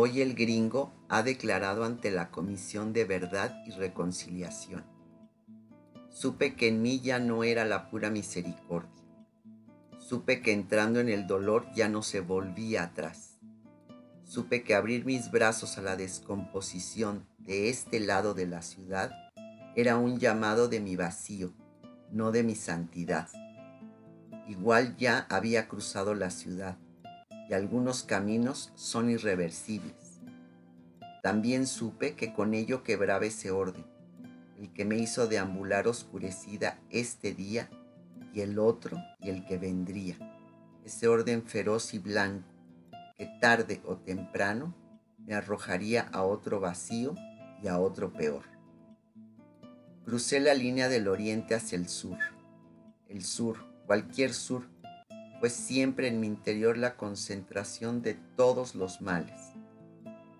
Hoy el gringo ha declarado ante la Comisión de Verdad y Reconciliación. Supe que en mí ya no era la pura misericordia. Supe que entrando en el dolor ya no se volvía atrás. Supe que abrir mis brazos a la descomposición de este lado de la ciudad era un llamado de mi vacío, no de mi santidad. Igual ya había cruzado la ciudad y algunos caminos son irreversibles. También supe que con ello quebraba ese orden, el que me hizo deambular oscurecida este día y el otro y el que vendría, ese orden feroz y blanco que tarde o temprano me arrojaría a otro vacío y a otro peor. Crucé la línea del oriente hacia el sur. El sur, cualquier sur, fue siempre en mi interior la concentración de todos los males.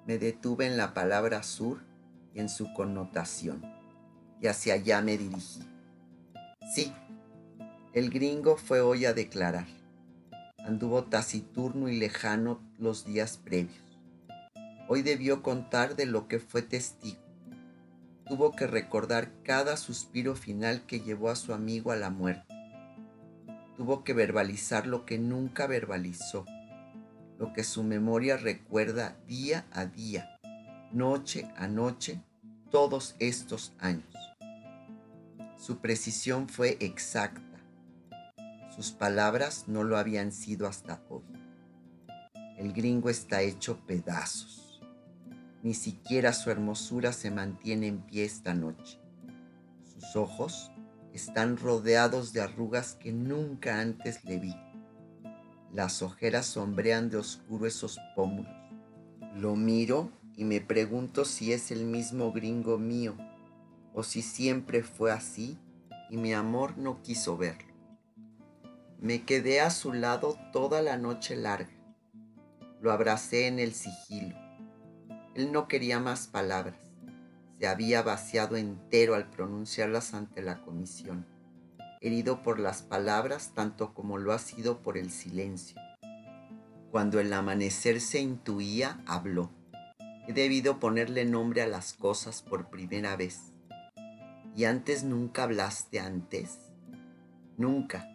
Me detuve en la palabra sur y en su connotación, y hacia allá me dirigí. Sí, el gringo fue hoy a declarar. Anduvo taciturno y lejano los días previos. Hoy debió contar de lo que fue testigo. Tuvo que recordar cada suspiro final que llevó a su amigo a la muerte tuvo que verbalizar lo que nunca verbalizó, lo que su memoria recuerda día a día, noche a noche, todos estos años. Su precisión fue exacta. Sus palabras no lo habían sido hasta hoy. El gringo está hecho pedazos. Ni siquiera su hermosura se mantiene en pie esta noche. Sus ojos están rodeados de arrugas que nunca antes le vi. Las ojeras sombrean de oscuro esos pómulos. Lo miro y me pregunto si es el mismo gringo mío o si siempre fue así y mi amor no quiso verlo. Me quedé a su lado toda la noche larga. Lo abracé en el sigilo. Él no quería más palabras se había vaciado entero al pronunciarlas ante la comisión, herido por las palabras tanto como lo ha sido por el silencio. Cuando el amanecer se intuía, habló. He debido ponerle nombre a las cosas por primera vez. ¿Y antes nunca hablaste antes? Nunca.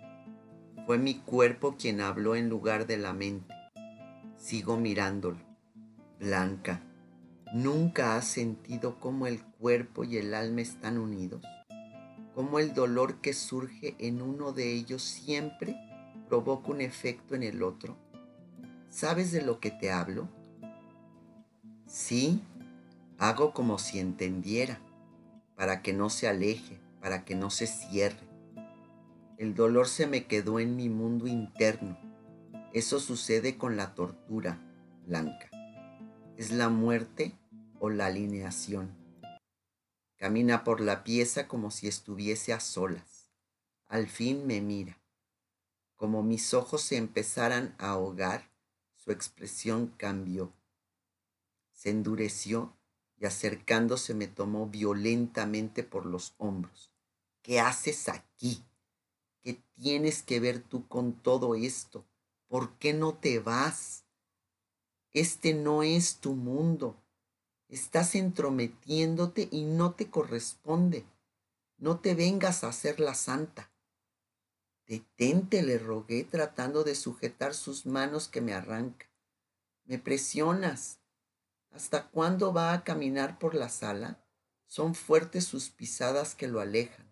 Fue mi cuerpo quien habló en lugar de la mente. Sigo mirándolo. Blanca ¿Nunca has sentido cómo el cuerpo y el alma están unidos? ¿Cómo el dolor que surge en uno de ellos siempre provoca un efecto en el otro? ¿Sabes de lo que te hablo? Sí, hago como si entendiera, para que no se aleje, para que no se cierre. El dolor se me quedó en mi mundo interno. Eso sucede con la tortura, Blanca. Es la muerte o la alineación. Camina por la pieza como si estuviese a solas. Al fin me mira. Como mis ojos se empezaran a ahogar, su expresión cambió. Se endureció y acercándose me tomó violentamente por los hombros. ¿Qué haces aquí? ¿Qué tienes que ver tú con todo esto? ¿Por qué no te vas? Este no es tu mundo. Estás entrometiéndote y no te corresponde. No te vengas a hacer la santa. Detente, le rogué tratando de sujetar sus manos que me arranca. Me presionas. ¿Hasta cuándo va a caminar por la sala? Son fuertes sus pisadas que lo alejan.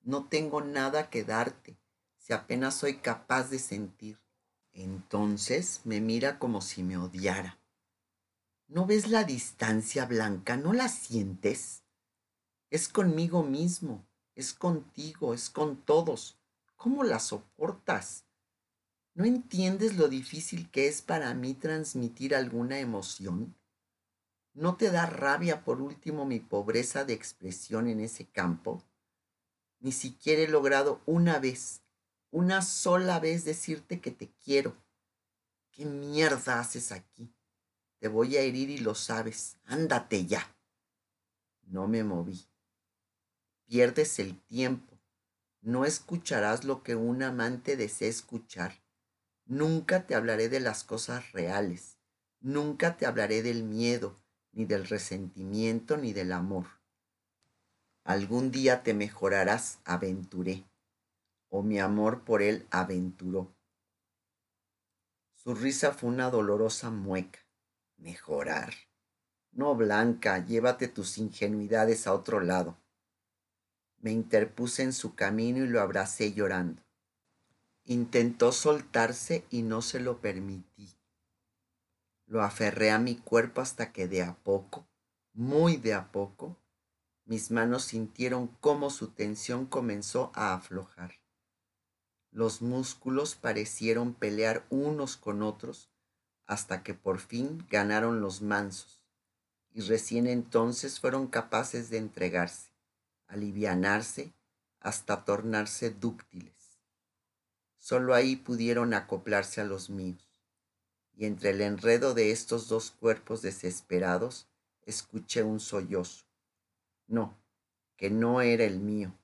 No tengo nada que darte, si apenas soy capaz de sentir. Entonces me mira como si me odiara. ¿No ves la distancia blanca? ¿No la sientes? Es conmigo mismo, es contigo, es con todos. ¿Cómo la soportas? ¿No entiendes lo difícil que es para mí transmitir alguna emoción? ¿No te da rabia por último mi pobreza de expresión en ese campo? Ni siquiera he logrado una vez, una sola vez decirte que te quiero. ¿Qué mierda haces aquí? Te voy a herir y lo sabes. Ándate ya. No me moví. Pierdes el tiempo. No escucharás lo que un amante desea escuchar. Nunca te hablaré de las cosas reales, Nunca te hablaré del miedo, ni del resentimiento, ni del amor. Algún día te mejorarás, aventuré, o mi amor por él aventuró. Su risa fue una dolorosa mueca. Mejorar. No, Blanca, llévate tus ingenuidades a otro lado. Me interpuse en su camino y lo abracé llorando. Intentó soltarse y no se lo permití. Lo aferré a mi cuerpo hasta que de a poco, muy de a poco, mis manos sintieron cómo su tensión comenzó a aflojar. Los músculos parecieron pelear unos con otros hasta que por fin ganaron los mansos y recién entonces fueron capaces de entregarse, alivianarse hasta tornarse dúctiles. Solo ahí pudieron acoplarse a los míos, y entre el enredo de estos dos cuerpos desesperados escuché un sollozo. No, que no era el mío,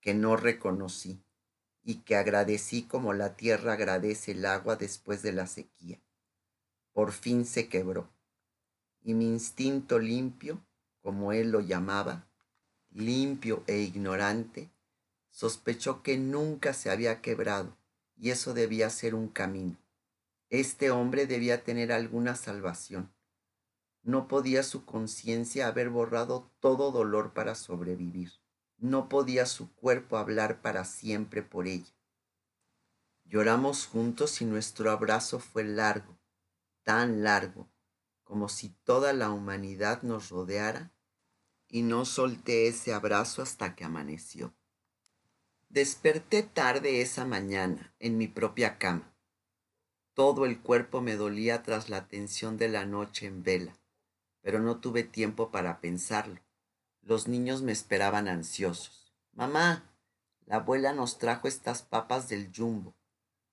que no reconocí y que agradecí como la tierra agradece el agua después de la sequía. Por fin se quebró, y mi instinto limpio, como él lo llamaba, limpio e ignorante, sospechó que nunca se había quebrado, y eso debía ser un camino. Este hombre debía tener alguna salvación. No podía su conciencia haber borrado todo dolor para sobrevivir. No podía su cuerpo hablar para siempre por ella. Lloramos juntos y nuestro abrazo fue largo, tan largo, como si toda la humanidad nos rodeara, y no solté ese abrazo hasta que amaneció. Desperté tarde esa mañana en mi propia cama. Todo el cuerpo me dolía tras la tensión de la noche en vela, pero no tuve tiempo para pensarlo. Los niños me esperaban ansiosos. Mamá, la abuela nos trajo estas papas del jumbo.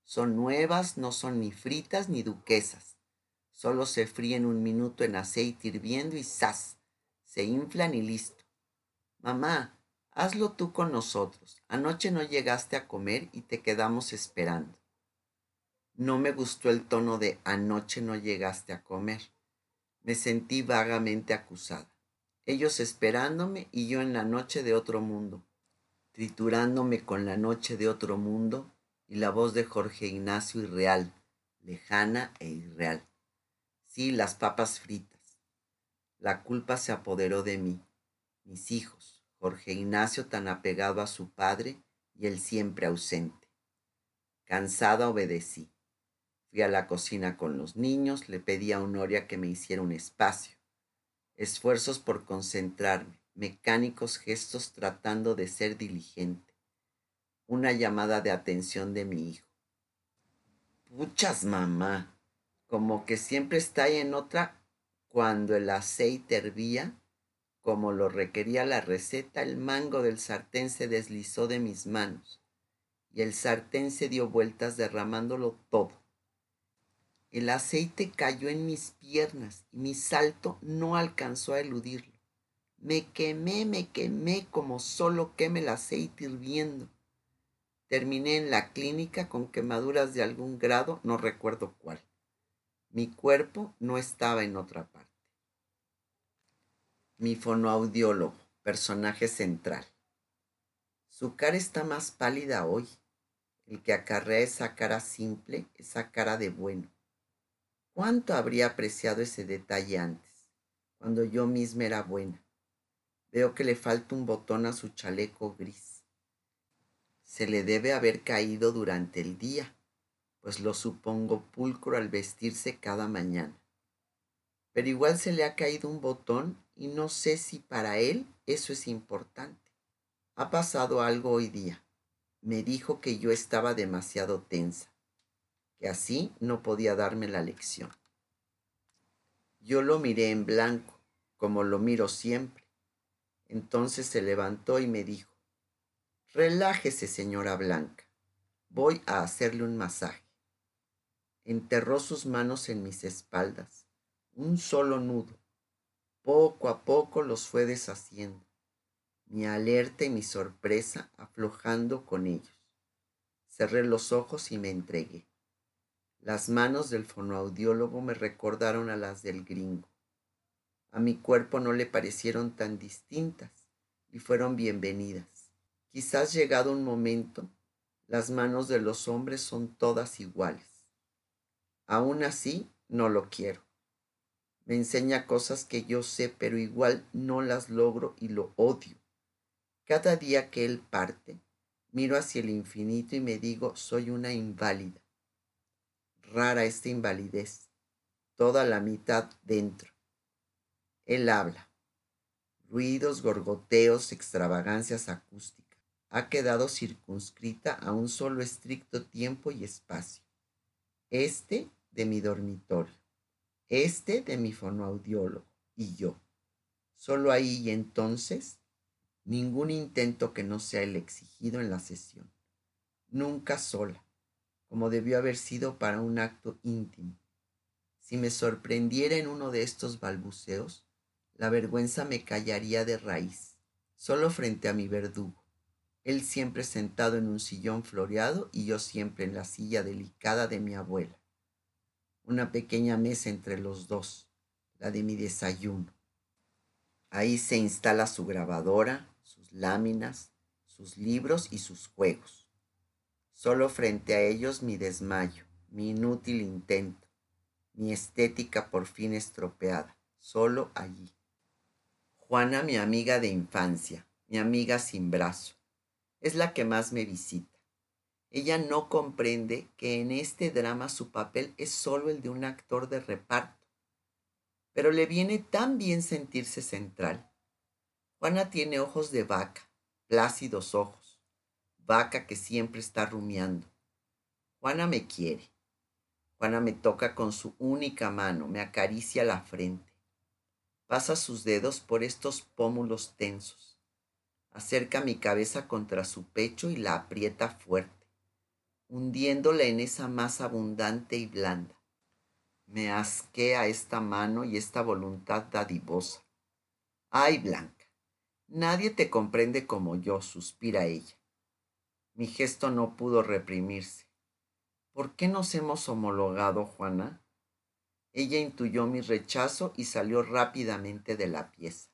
Son nuevas, no son ni fritas ni duquesas. Solo se fríen un minuto en aceite hirviendo y ¡zas! Se inflan y listo. Mamá, hazlo tú con nosotros. Anoche no llegaste a comer y te quedamos esperando. No me gustó el tono de anoche no llegaste a comer. Me sentí vagamente acusada ellos esperándome y yo en la noche de otro mundo, triturándome con la noche de otro mundo y la voz de Jorge Ignacio irreal, lejana e irreal. Las papas fritas. La culpa se apoderó de mí, mis hijos, Jorge Ignacio tan apegado a su padre y él siempre ausente. Cansada obedecí. Fui a la cocina con los niños, le pedí a Honoria que me hiciera un espacio esfuerzos por concentrarme, mecánicos gestos tratando de ser diligente, una llamada de atención de mi hijo. Puchas, mamá, como que siempre está en otra cuando el aceite hervía, como lo requería la receta, el mango del sartén se deslizó de mis manos y el sartén se dio vueltas derramándolo todo. El aceite cayó en mis piernas y mi salto no alcanzó a eludirlo. Me quemé, me quemé como solo queme el aceite hirviendo. Terminé en la clínica con quemaduras de algún grado, no recuerdo cuál. Mi cuerpo no estaba en otra parte. Mi fonoaudiólogo, personaje central. Su cara está más pálida hoy. El que acarrea esa cara simple, esa cara de bueno ¿Cuánto habría apreciado ese detalle antes, cuando yo misma era buena? Veo que le falta un botón a su chaleco gris. Se le debe haber caído durante el día, pues lo supongo pulcro al vestirse cada mañana. Pero igual se le ha caído un botón y no sé si para él eso es importante. Ha pasado algo hoy día. Me dijo que yo estaba demasiado tensa que así no podía darme la lección. Yo lo miré en blanco, como lo miro siempre. Entonces se levantó y me dijo, Relájese, señora Blanca, voy a hacerle un masaje. Enterró sus manos en mis espaldas, un solo nudo. Poco a poco los fue deshaciendo, mi alerta y mi sorpresa aflojando con ellos. Cerré los ojos y me entregué. Las manos del fonoaudiólogo me recordaron a las del gringo. A mi cuerpo no le parecieron tan distintas y fueron bienvenidas. Quizás llegado un momento, las manos de los hombres son todas iguales. Aún así, no lo quiero. Me enseña cosas que yo sé, pero igual no las logro y lo odio. Cada día que él parte, miro hacia el infinito y me digo, soy una inválida rara esta invalidez, toda la mitad dentro. Él habla. Ruidos, gorgoteos, extravagancias acústicas. Ha quedado circunscrita a un solo estricto tiempo y espacio. Este de mi dormitorio, este de mi fonoaudiólogo y yo. Solo ahí y entonces ningún intento que no sea el exigido en la sesión. Nunca sola como debió haber sido para un acto íntimo. Si me sorprendiera en uno de estos balbuceos, la vergüenza me callaría de raíz, solo frente a mi verdugo, él siempre sentado en un sillón floreado y yo siempre en la silla delicada de mi abuela. Una pequeña mesa entre los dos, la de mi desayuno. Ahí se instala su grabadora, sus láminas, sus libros y sus juegos. Solo frente a ellos mi desmayo, mi inútil intento, mi estética por fin estropeada, solo allí. Juana, mi amiga de infancia, mi amiga sin brazo, es la que más me visita. Ella no comprende que en este drama su papel es solo el de un actor de reparto, pero le viene tan bien sentirse central. Juana tiene ojos de vaca, plácidos ojos vaca que siempre está rumiando. Juana me quiere. Juana me toca con su única mano, me acaricia la frente. Pasa sus dedos por estos pómulos tensos. Acerca mi cabeza contra su pecho y la aprieta fuerte, hundiéndola en esa masa abundante y blanda. Me asquea esta mano y esta voluntad dadivosa. Ay, Blanca, nadie te comprende como yo, suspira ella. Mi gesto no pudo reprimirse. ¿Por qué nos hemos homologado, Juana? Ella intuyó mi rechazo y salió rápidamente de la pieza.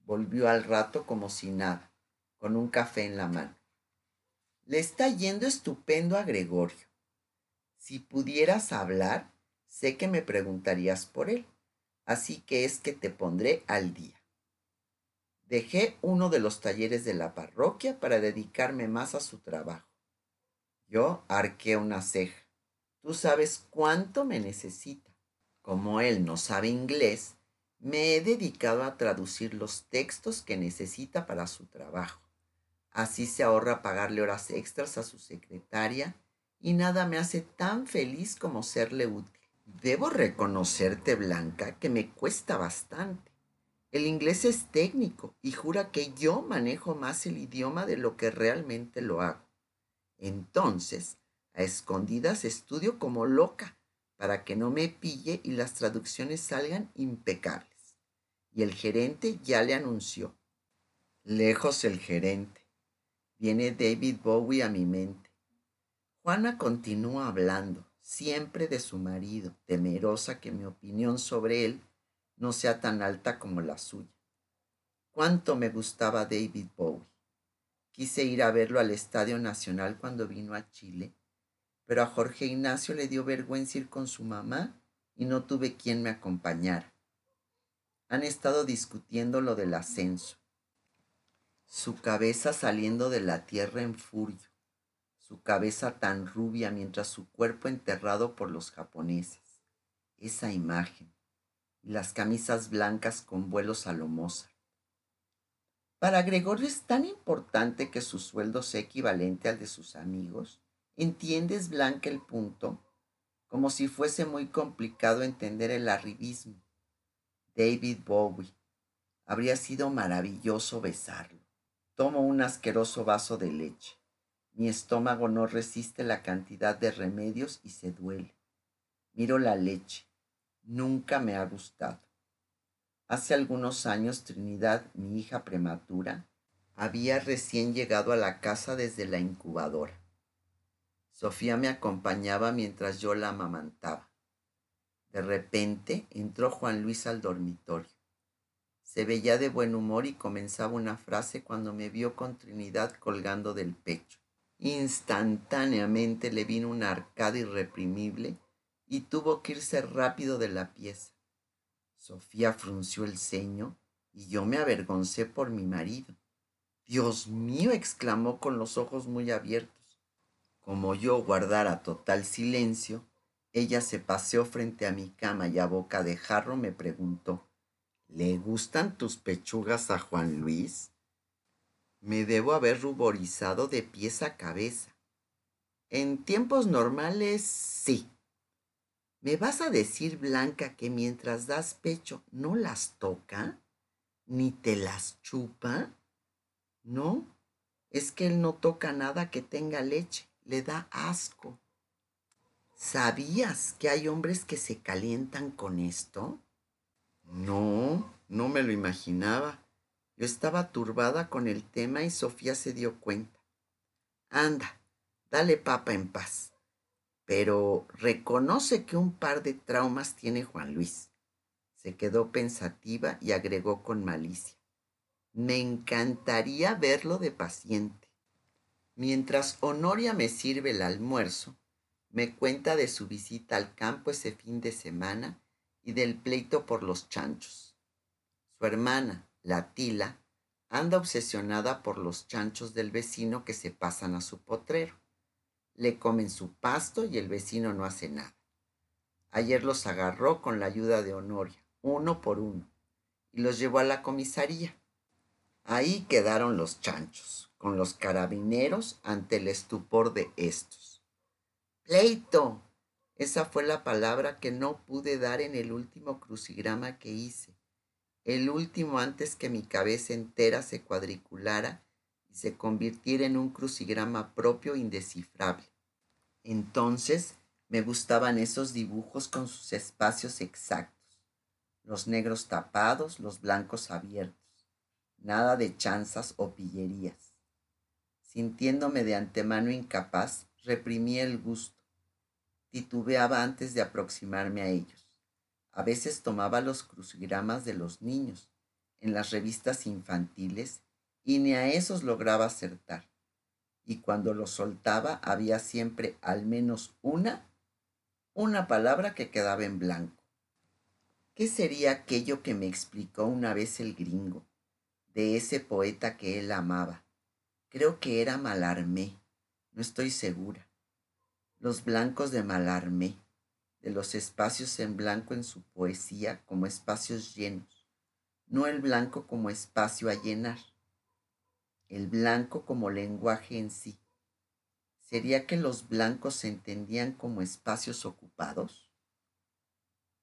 Volvió al rato como si nada, con un café en la mano. Le está yendo estupendo a Gregorio. Si pudieras hablar, sé que me preguntarías por él, así que es que te pondré al día. Dejé uno de los talleres de la parroquia para dedicarme más a su trabajo. Yo arqué una ceja. Tú sabes cuánto me necesita. Como él no sabe inglés, me he dedicado a traducir los textos que necesita para su trabajo. Así se ahorra pagarle horas extras a su secretaria y nada me hace tan feliz como serle útil. Debo reconocerte, Blanca, que me cuesta bastante. El inglés es técnico y jura que yo manejo más el idioma de lo que realmente lo hago. Entonces, a escondidas estudio como loca para que no me pille y las traducciones salgan impecables. Y el gerente ya le anunció. Lejos el gerente. Viene David Bowie a mi mente. Juana continúa hablando, siempre de su marido, temerosa que mi opinión sobre él no sea tan alta como la suya. Cuánto me gustaba David Bowie. Quise ir a verlo al Estadio Nacional cuando vino a Chile, pero a Jorge Ignacio le dio vergüenza ir con su mamá y no tuve quien me acompañara. Han estado discutiendo lo del ascenso. Su cabeza saliendo de la tierra en furio, su cabeza tan rubia mientras su cuerpo enterrado por los japoneses. Esa imagen las camisas blancas con vuelos a Para Gregorio es tan importante que su sueldo sea equivalente al de sus amigos. ¿Entiendes, Blanca, el punto? Como si fuese muy complicado entender el arribismo. David Bowie. Habría sido maravilloso besarlo. Tomo un asqueroso vaso de leche. Mi estómago no resiste la cantidad de remedios y se duele. Miro la leche nunca me ha gustado. Hace algunos años Trinidad, mi hija prematura, había recién llegado a la casa desde la incubadora. Sofía me acompañaba mientras yo la amamantaba. De repente entró Juan Luis al dormitorio. Se veía de buen humor y comenzaba una frase cuando me vio con Trinidad colgando del pecho. Instantáneamente le vino una arcada irreprimible y tuvo que irse rápido de la pieza. Sofía frunció el ceño y yo me avergoncé por mi marido. Dios mío, exclamó con los ojos muy abiertos. Como yo guardara total silencio, ella se paseó frente a mi cama y a boca de jarro me preguntó, ¿Le gustan tus pechugas a Juan Luis? Me debo haber ruborizado de pies a cabeza. En tiempos normales, sí. ¿Me vas a decir, Blanca, que mientras das pecho no las toca? ¿Ni te las chupa? No, es que él no toca nada que tenga leche, le da asco. ¿Sabías que hay hombres que se calientan con esto? No, no me lo imaginaba. Yo estaba turbada con el tema y Sofía se dio cuenta. Anda, dale papa en paz. Pero reconoce que un par de traumas tiene Juan Luis. Se quedó pensativa y agregó con malicia. Me encantaría verlo de paciente. Mientras Honoria me sirve el almuerzo, me cuenta de su visita al campo ese fin de semana y del pleito por los chanchos. Su hermana, la Tila, anda obsesionada por los chanchos del vecino que se pasan a su potrero. Le comen su pasto y el vecino no hace nada. Ayer los agarró con la ayuda de Honoria, uno por uno, y los llevó a la comisaría. Ahí quedaron los chanchos, con los carabineros ante el estupor de estos. Pleito, esa fue la palabra que no pude dar en el último crucigrama que hice, el último antes que mi cabeza entera se cuadriculara y se convirtiera en un crucigrama propio indescifrable. Entonces me gustaban esos dibujos con sus espacios exactos, los negros tapados, los blancos abiertos, nada de chanzas o pillerías. Sintiéndome de antemano incapaz, reprimí el gusto titubeaba antes de aproximarme a ellos. A veces tomaba los crucigramas de los niños en las revistas infantiles y ni a esos lograba acertar. Y cuando los soltaba había siempre al menos una, una palabra que quedaba en blanco. ¿Qué sería aquello que me explicó una vez el gringo, de ese poeta que él amaba? Creo que era Malarmé, no estoy segura los blancos de Malarmé, de los espacios en blanco en su poesía como espacios llenos, no el blanco como espacio a llenar, el blanco como lenguaje en sí. ¿Sería que los blancos se entendían como espacios ocupados?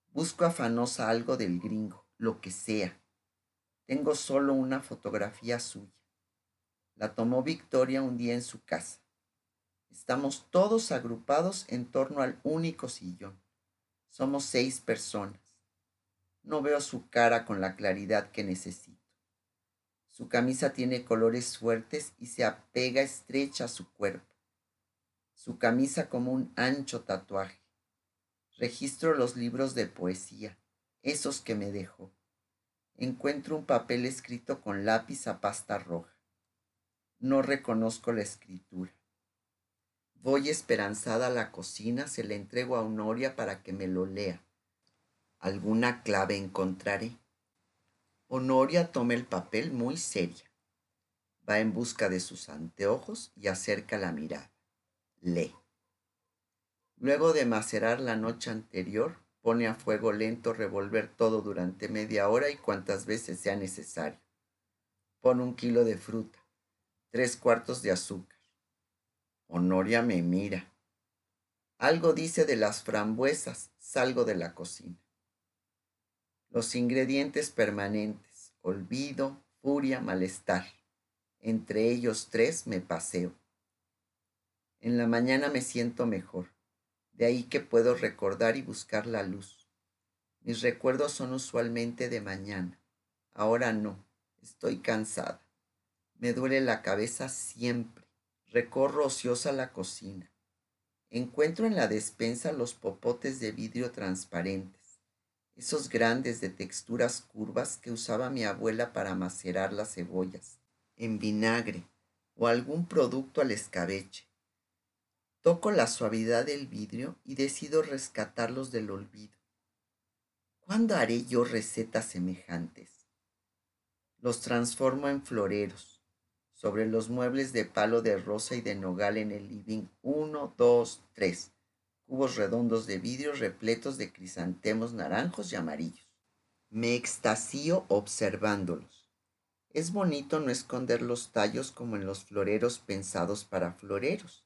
Busco afanosa algo del gringo, lo que sea. Tengo solo una fotografía suya. La tomó Victoria un día en su casa. Estamos todos agrupados en torno al único sillón. Somos seis personas. No veo su cara con la claridad que necesito. Su camisa tiene colores fuertes y se apega estrecha a su cuerpo. Su camisa como un ancho tatuaje. Registro los libros de poesía, esos que me dejó. Encuentro un papel escrito con lápiz a pasta roja. No reconozco la escritura. Voy esperanzada a la cocina, se le entrego a Honoria para que me lo lea. Alguna clave encontraré. Honoria toma el papel muy seria. Va en busca de sus anteojos y acerca la mirada. Lee. Luego de macerar la noche anterior, pone a fuego lento revolver todo durante media hora y cuantas veces sea necesario. Pone un kilo de fruta, tres cuartos de azúcar Honoria me mira. Algo dice de las frambuesas. Salgo de la cocina. Los ingredientes permanentes. Olvido, furia, malestar. Entre ellos tres me paseo. En la mañana me siento mejor. De ahí que puedo recordar y buscar la luz. Mis recuerdos son usualmente de mañana. Ahora no. Estoy cansada. Me duele la cabeza siempre. Recorro ociosa la cocina. encuentro en la despensa los popotes de vidrio transparentes, esos grandes de texturas curvas que usaba mi abuela para macerar las cebollas, en vinagre o algún producto al escabeche. Toco la suavidad del vidrio y decido rescatarlos del olvido. ¿Cuándo haré yo recetas semejantes? Los transformo en floreros. Sobre los muebles de palo de rosa y de nogal en el living, uno, dos, tres. Cubos redondos de vidrio repletos de crisantemos naranjos y amarillos. Me extasío observándolos. Es bonito no esconder los tallos como en los floreros pensados para floreros,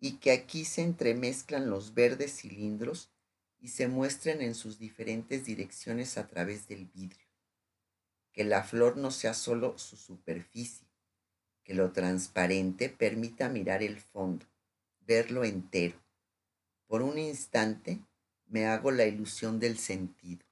y que aquí se entremezclan los verdes cilindros y se muestren en sus diferentes direcciones a través del vidrio que la flor no sea solo su superficie, que lo transparente permita mirar el fondo, verlo entero. Por un instante me hago la ilusión del sentido.